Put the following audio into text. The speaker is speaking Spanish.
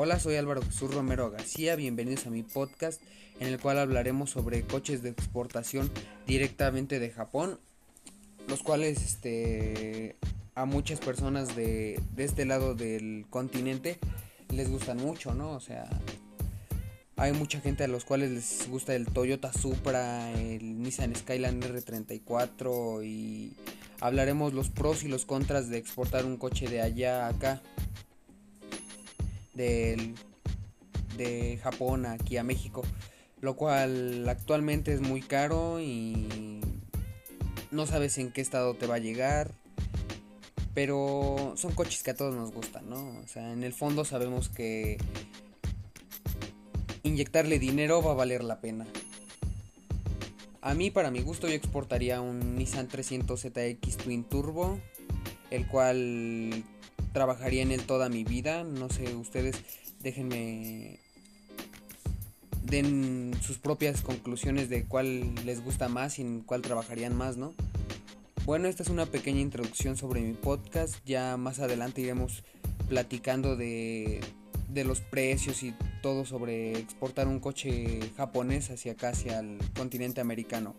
Hola, soy Álvaro Jesús Romero García, bienvenidos a mi podcast en el cual hablaremos sobre coches de exportación directamente de Japón, los cuales este, a muchas personas de, de este lado del continente les gustan mucho, ¿no? O sea, hay mucha gente a los cuales les gusta el Toyota Supra, el Nissan Skyline R34 y hablaremos los pros y los contras de exportar un coche de allá a acá de Japón aquí a México, lo cual actualmente es muy caro y no sabes en qué estado te va a llegar, pero son coches que a todos nos gustan, ¿no? O sea, en el fondo sabemos que inyectarle dinero va a valer la pena. A mí, para mi gusto, yo exportaría un Nissan 300ZX Twin Turbo, el cual trabajaría en él toda mi vida. No sé, ustedes déjenme den sus propias conclusiones de cuál les gusta más y cuál trabajarían más, ¿no? Bueno, esta es una pequeña introducción sobre mi podcast. Ya más adelante iremos platicando de, de los precios y todo sobre exportar un coche japonés hacia acá, hacia el continente americano.